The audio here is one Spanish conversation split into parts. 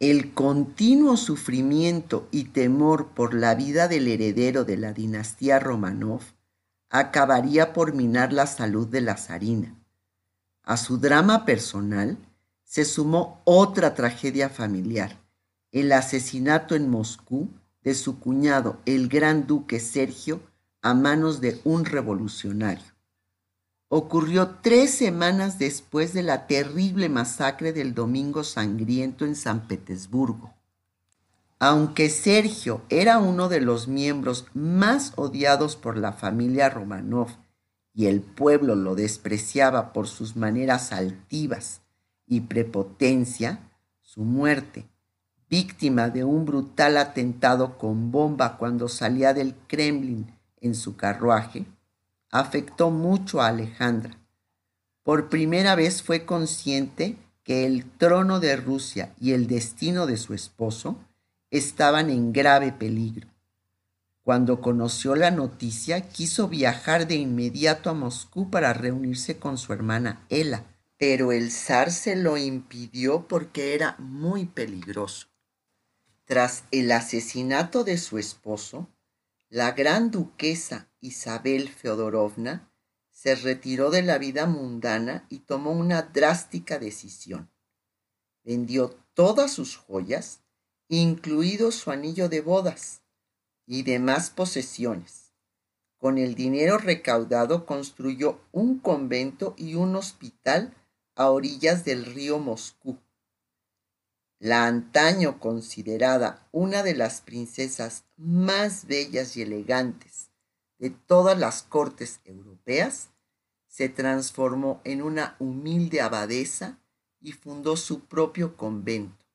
El continuo sufrimiento y temor por la vida del heredero de la dinastía Romanov acabaría por minar la salud de la zarina. A su drama personal se sumó otra tragedia familiar, el asesinato en Moscú de su cuñado, el gran duque Sergio, a manos de un revolucionario. Ocurrió tres semanas después de la terrible masacre del Domingo Sangriento en San Petersburgo. Aunque Sergio era uno de los miembros más odiados por la familia Romanov y el pueblo lo despreciaba por sus maneras altivas y prepotencia, su muerte víctima de un brutal atentado con bomba cuando salía del Kremlin en su carruaje, afectó mucho a Alejandra. Por primera vez fue consciente que el trono de Rusia y el destino de su esposo estaban en grave peligro. Cuando conoció la noticia, quiso viajar de inmediato a Moscú para reunirse con su hermana Ela, pero el zar se lo impidió porque era muy peligroso. Tras el asesinato de su esposo, la gran duquesa Isabel Feodorovna se retiró de la vida mundana y tomó una drástica decisión. Vendió todas sus joyas, incluido su anillo de bodas y demás posesiones. Con el dinero recaudado construyó un convento y un hospital a orillas del río Moscú la antaño considerada una de las princesas más bellas y elegantes de todas las cortes europeas, se transformó en una humilde abadesa y fundó su propio convento.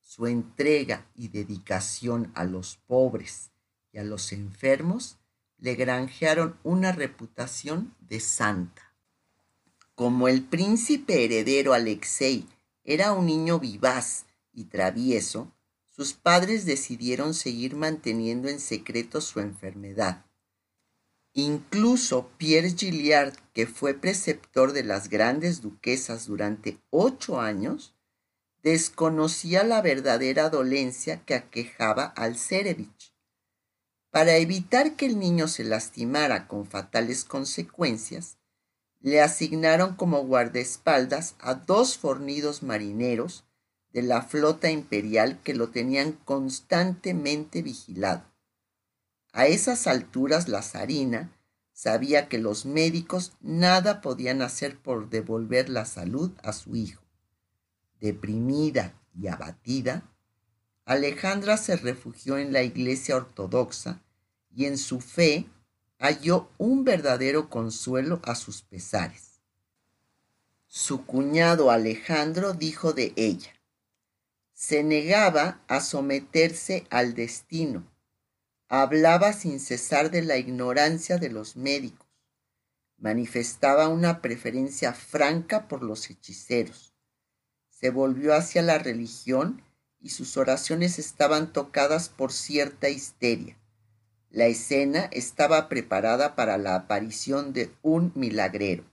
Su entrega y dedicación a los pobres y a los enfermos le granjearon una reputación de santa. Como el príncipe heredero Alexei era un niño vivaz y travieso, sus padres decidieron seguir manteniendo en secreto su enfermedad. Incluso Pierre Gilliard, que fue preceptor de las grandes duquesas durante ocho años, desconocía la verdadera dolencia que aquejaba al Cerevich. Para evitar que el niño se lastimara con fatales consecuencias, le asignaron como guardaespaldas a dos fornidos marineros de la flota imperial que lo tenían constantemente vigilado. A esas alturas la zarina sabía que los médicos nada podían hacer por devolver la salud a su hijo. Deprimida y abatida, Alejandra se refugió en la iglesia ortodoxa y en su fe halló un verdadero consuelo a sus pesares. Su cuñado Alejandro dijo de ella, se negaba a someterse al destino, hablaba sin cesar de la ignorancia de los médicos, manifestaba una preferencia franca por los hechiceros, se volvió hacia la religión y sus oraciones estaban tocadas por cierta histeria. La escena estaba preparada para la aparición de un milagrero.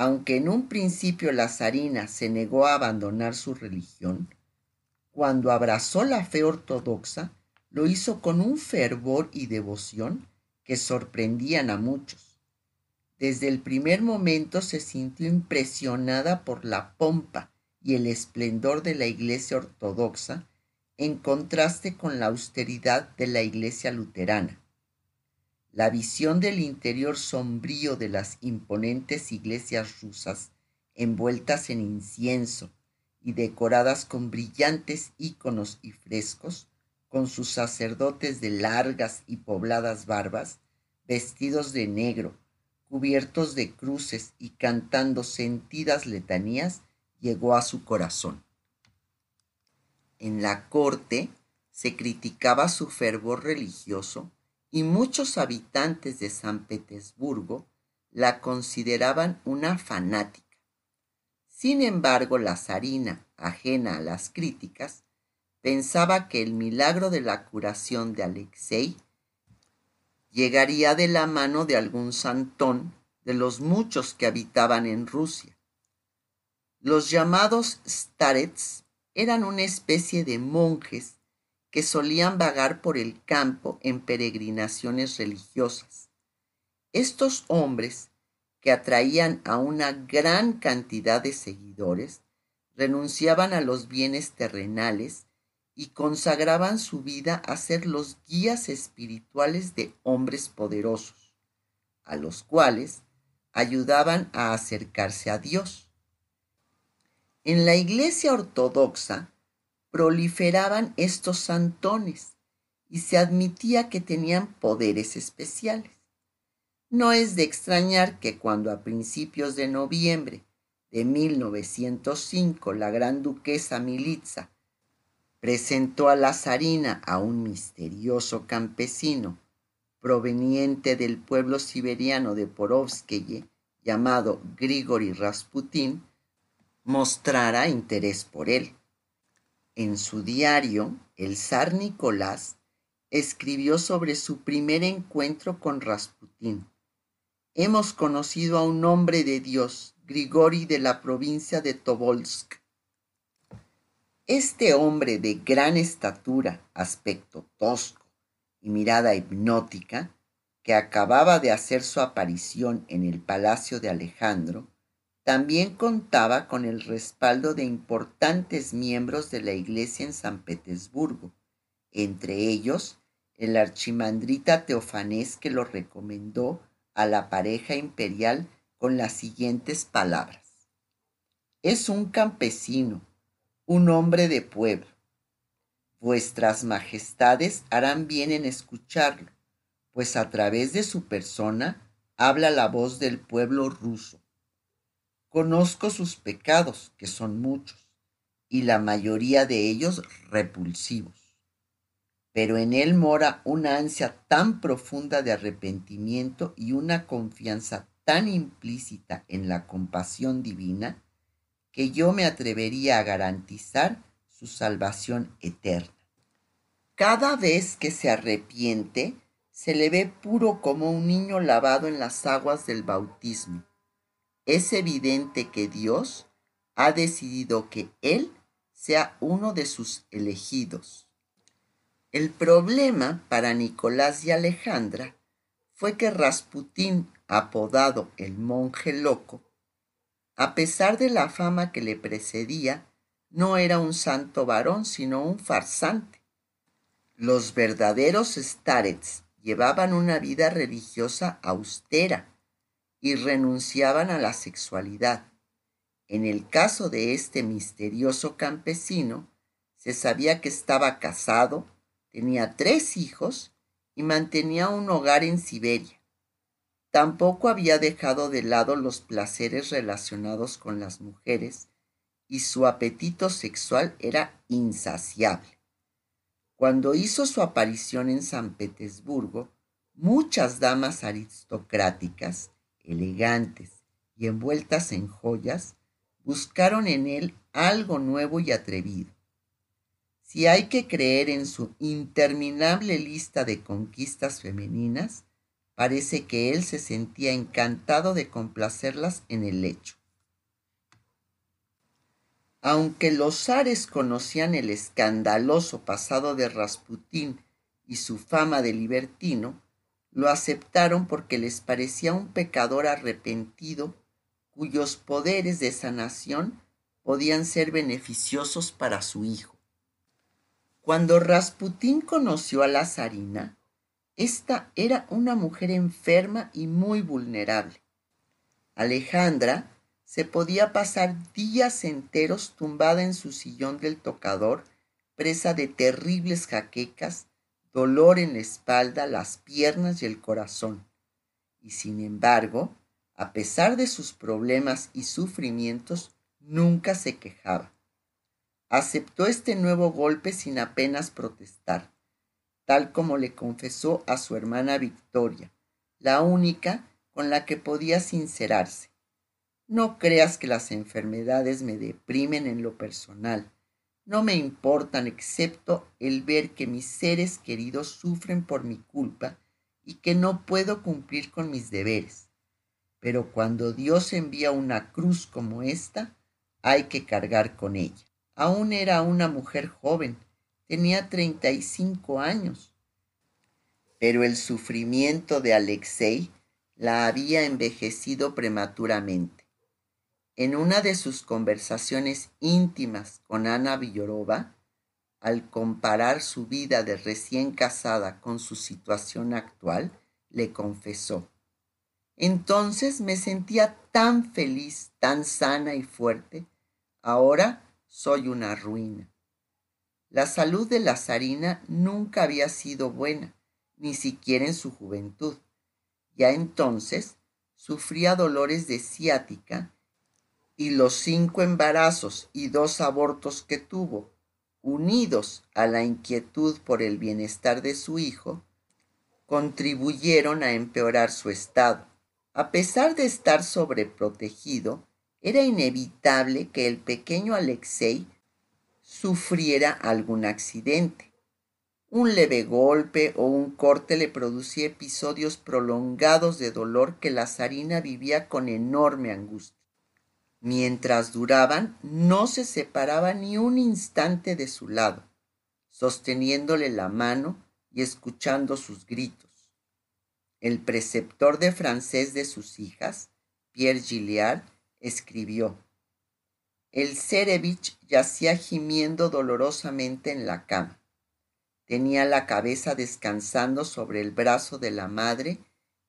Aunque en un principio la zarina se negó a abandonar su religión, cuando abrazó la fe ortodoxa, lo hizo con un fervor y devoción que sorprendían a muchos. Desde el primer momento se sintió impresionada por la pompa y el esplendor de la iglesia ortodoxa en contraste con la austeridad de la iglesia luterana. La visión del interior sombrío de las imponentes iglesias rusas, envueltas en incienso y decoradas con brillantes íconos y frescos, con sus sacerdotes de largas y pobladas barbas, vestidos de negro, cubiertos de cruces y cantando sentidas letanías, llegó a su corazón. En la corte se criticaba su fervor religioso y muchos habitantes de San Petersburgo la consideraban una fanática. Sin embargo, la zarina, ajena a las críticas, pensaba que el milagro de la curación de Alexei llegaría de la mano de algún santón de los muchos que habitaban en Rusia. Los llamados starets eran una especie de monjes que solían vagar por el campo en peregrinaciones religiosas. Estos hombres, que atraían a una gran cantidad de seguidores, renunciaban a los bienes terrenales y consagraban su vida a ser los guías espirituales de hombres poderosos, a los cuales ayudaban a acercarse a Dios. En la iglesia ortodoxa proliferaban estos santones y se admitía que tenían poderes especiales. No es de extrañar que cuando a principios de noviembre de 1905 la gran duquesa Militza presentó a la zarina a un misterioso campesino proveniente del pueblo siberiano de Porovskeye llamado Grigori Rasputin, mostrara interés por él. En su diario, el zar Nicolás escribió sobre su primer encuentro con Rasputín. Hemos conocido a un hombre de Dios, Grigori de la provincia de Tobolsk. Este hombre de gran estatura, aspecto tosco y mirada hipnótica, que acababa de hacer su aparición en el palacio de Alejandro, también contaba con el respaldo de importantes miembros de la Iglesia en San Petersburgo, entre ellos el archimandrita Teofanés que lo recomendó a la pareja imperial con las siguientes palabras. Es un campesino, un hombre de pueblo. Vuestras majestades harán bien en escucharlo, pues a través de su persona habla la voz del pueblo ruso Conozco sus pecados, que son muchos, y la mayoría de ellos repulsivos. Pero en él mora una ansia tan profunda de arrepentimiento y una confianza tan implícita en la compasión divina que yo me atrevería a garantizar su salvación eterna. Cada vez que se arrepiente, se le ve puro como un niño lavado en las aguas del bautismo es evidente que Dios ha decidido que Él sea uno de sus elegidos. El problema para Nicolás y Alejandra fue que Rasputín, apodado el monje loco, a pesar de la fama que le precedía, no era un santo varón, sino un farsante. Los verdaderos starets llevaban una vida religiosa austera, y renunciaban a la sexualidad. En el caso de este misterioso campesino, se sabía que estaba casado, tenía tres hijos y mantenía un hogar en Siberia. Tampoco había dejado de lado los placeres relacionados con las mujeres y su apetito sexual era insaciable. Cuando hizo su aparición en San Petersburgo, muchas damas aristocráticas elegantes y envueltas en joyas, buscaron en él algo nuevo y atrevido. Si hay que creer en su interminable lista de conquistas femeninas, parece que él se sentía encantado de complacerlas en el lecho. Aunque los zares conocían el escandaloso pasado de Rasputín y su fama de libertino, lo aceptaron porque les parecía un pecador arrepentido cuyos poderes de sanación podían ser beneficiosos para su hijo. Cuando Rasputín conoció a la zarina, esta era una mujer enferma y muy vulnerable. Alejandra se podía pasar días enteros tumbada en su sillón del tocador, presa de terribles jaquecas dolor en la espalda, las piernas y el corazón. Y sin embargo, a pesar de sus problemas y sufrimientos, nunca se quejaba. Aceptó este nuevo golpe sin apenas protestar, tal como le confesó a su hermana Victoria, la única con la que podía sincerarse. No creas que las enfermedades me deprimen en lo personal no me importan excepto el ver que mis seres queridos sufren por mi culpa y que no puedo cumplir con mis deberes. Pero cuando Dios envía una cruz como esta, hay que cargar con ella. Aún era una mujer joven, tenía 35 años. Pero el sufrimiento de Alexei la había envejecido prematuramente. En una de sus conversaciones íntimas con Ana Villorova, al comparar su vida de recién casada con su situación actual, le confesó, entonces me sentía tan feliz, tan sana y fuerte, ahora soy una ruina. La salud de la zarina nunca había sido buena, ni siquiera en su juventud. Ya entonces sufría dolores de ciática y los cinco embarazos y dos abortos que tuvo, unidos a la inquietud por el bienestar de su hijo, contribuyeron a empeorar su estado. A pesar de estar sobreprotegido, era inevitable que el pequeño Alexei sufriera algún accidente. Un leve golpe o un corte le producía episodios prolongados de dolor que la zarina vivía con enorme angustia. Mientras duraban, no se separaba ni un instante de su lado, sosteniéndole la mano y escuchando sus gritos. El preceptor de francés de sus hijas, Pierre Gilliard, escribió, El Cerevich yacía gimiendo dolorosamente en la cama. Tenía la cabeza descansando sobre el brazo de la madre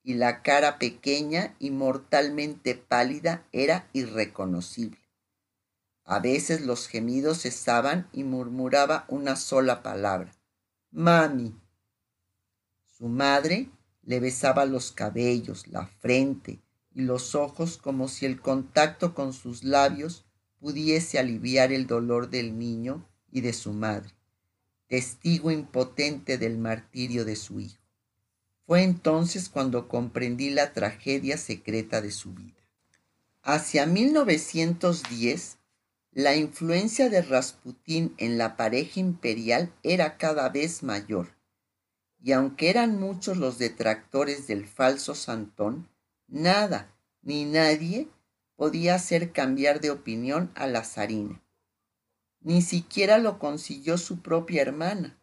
y la cara pequeña y mortalmente pálida era irreconocible. A veces los gemidos cesaban y murmuraba una sola palabra, Mami. Su madre le besaba los cabellos, la frente y los ojos como si el contacto con sus labios pudiese aliviar el dolor del niño y de su madre, testigo impotente del martirio de su hijo. Fue entonces cuando comprendí la tragedia secreta de su vida. Hacia 1910, la influencia de Rasputín en la pareja imperial era cada vez mayor, y aunque eran muchos los detractores del falso Santón, nada ni nadie podía hacer cambiar de opinión a la zarina. Ni siquiera lo consiguió su propia hermana,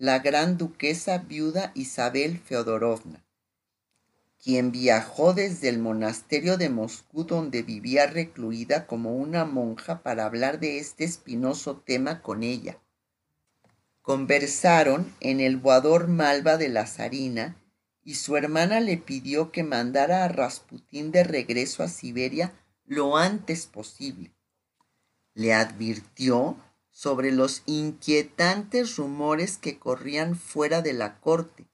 la gran duquesa viuda Isabel Feodorovna, quien viajó desde el monasterio de Moscú donde vivía recluida como una monja para hablar de este espinoso tema con ella. Conversaron en el boador Malva de la zarina y su hermana le pidió que mandara a Rasputín de regreso a Siberia lo antes posible. Le advirtió sobre los inquietantes rumores que corrían fuera de la corte.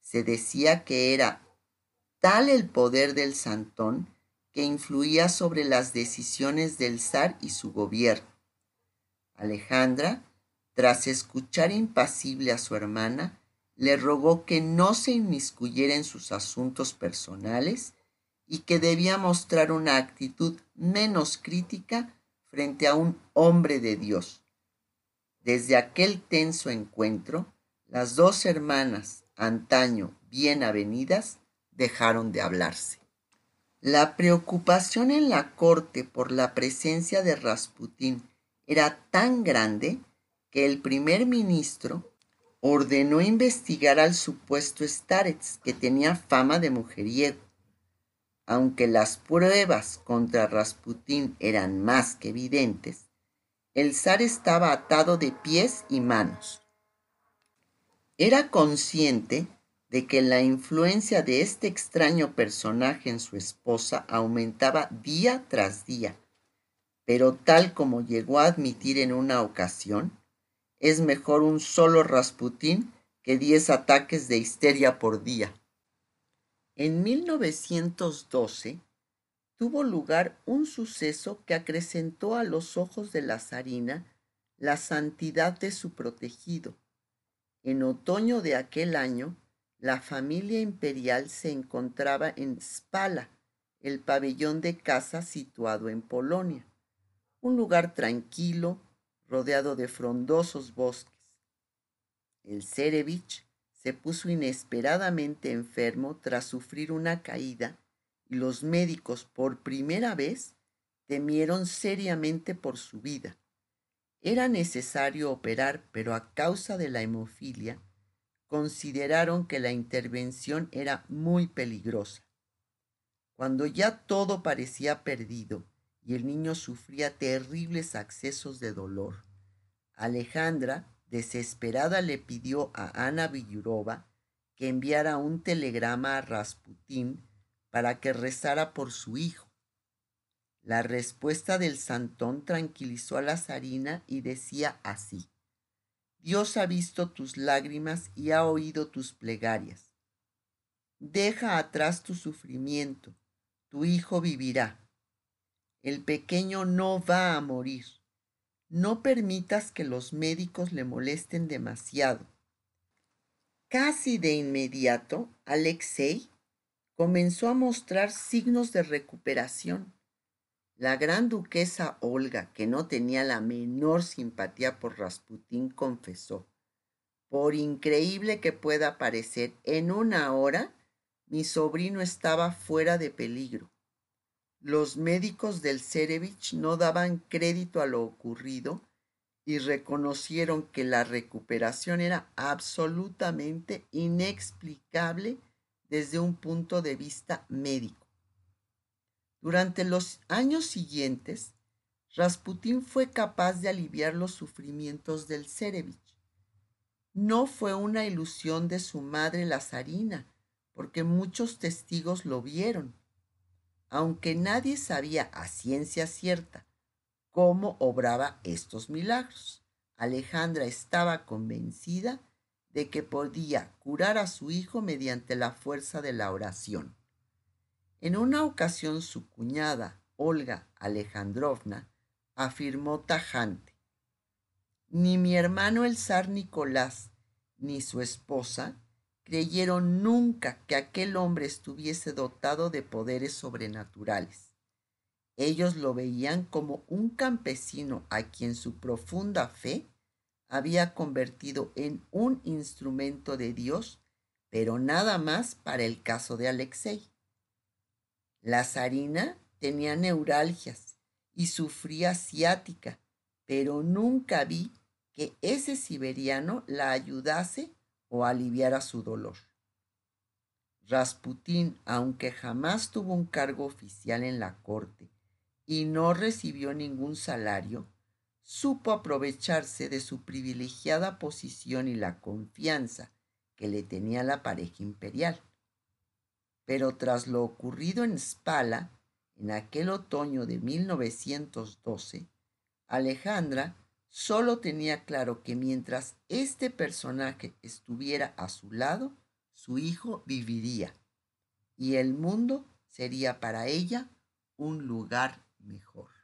Se decía que era tal el poder del santón que influía sobre las decisiones del zar y su gobierno. Alejandra, tras escuchar impasible a su hermana, le rogó que no se inmiscuyera en sus asuntos personales y que debía mostrar una actitud menos crítica frente a un hombre de Dios. Desde aquel tenso encuentro, las dos hermanas, antaño bien avenidas, dejaron de hablarse. La preocupación en la corte por la presencia de Rasputín era tan grande que el primer ministro ordenó investigar al supuesto Starets, que tenía fama de mujeriego. Aunque las pruebas contra Rasputín eran más que evidentes, el zar estaba atado de pies y manos. Era consciente de que la influencia de este extraño personaje en su esposa aumentaba día tras día, pero tal como llegó a admitir en una ocasión, es mejor un solo Rasputín que diez ataques de histeria por día. En 1912, tuvo lugar un suceso que acrecentó a los ojos de la zarina la santidad de su protegido. En otoño de aquel año, la familia imperial se encontraba en Spala, el pabellón de casa situado en Polonia, un lugar tranquilo, rodeado de frondosos bosques. El Cerevich se puso inesperadamente enfermo tras sufrir una caída los médicos por primera vez temieron seriamente por su vida. Era necesario operar, pero a causa de la hemofilia, consideraron que la intervención era muy peligrosa. Cuando ya todo parecía perdido y el niño sufría terribles accesos de dolor, Alejandra, desesperada, le pidió a Ana Villurova que enviara un telegrama a Rasputín para que rezara por su hijo. La respuesta del santón tranquilizó a la zarina y decía así, Dios ha visto tus lágrimas y ha oído tus plegarias. Deja atrás tu sufrimiento, tu hijo vivirá. El pequeño no va a morir. No permitas que los médicos le molesten demasiado. Casi de inmediato, Alexei comenzó a mostrar signos de recuperación. La gran duquesa Olga, que no tenía la menor simpatía por Rasputín, confesó, por increíble que pueda parecer, en una hora mi sobrino estaba fuera de peligro. Los médicos del Cerevich no daban crédito a lo ocurrido y reconocieron que la recuperación era absolutamente inexplicable desde un punto de vista médico. Durante los años siguientes, Rasputín fue capaz de aliviar los sufrimientos del Cerevich. No fue una ilusión de su madre la zarina, porque muchos testigos lo vieron, aunque nadie sabía a ciencia cierta cómo obraba estos milagros. Alejandra estaba convencida de que podía curar a su hijo mediante la fuerza de la oración. En una ocasión su cuñada, Olga Alejandrovna, afirmó tajante, ni mi hermano el zar Nicolás ni su esposa creyeron nunca que aquel hombre estuviese dotado de poderes sobrenaturales. Ellos lo veían como un campesino a quien su profunda fe había convertido en un instrumento de Dios, pero nada más para el caso de Alexei. La zarina tenía neuralgias y sufría ciática, pero nunca vi que ese siberiano la ayudase o aliviara su dolor. Rasputín, aunque jamás tuvo un cargo oficial en la corte y no recibió ningún salario, supo aprovecharse de su privilegiada posición y la confianza que le tenía la pareja imperial. Pero tras lo ocurrido en Spala, en aquel otoño de 1912, Alejandra solo tenía claro que mientras este personaje estuviera a su lado, su hijo viviría y el mundo sería para ella un lugar mejor.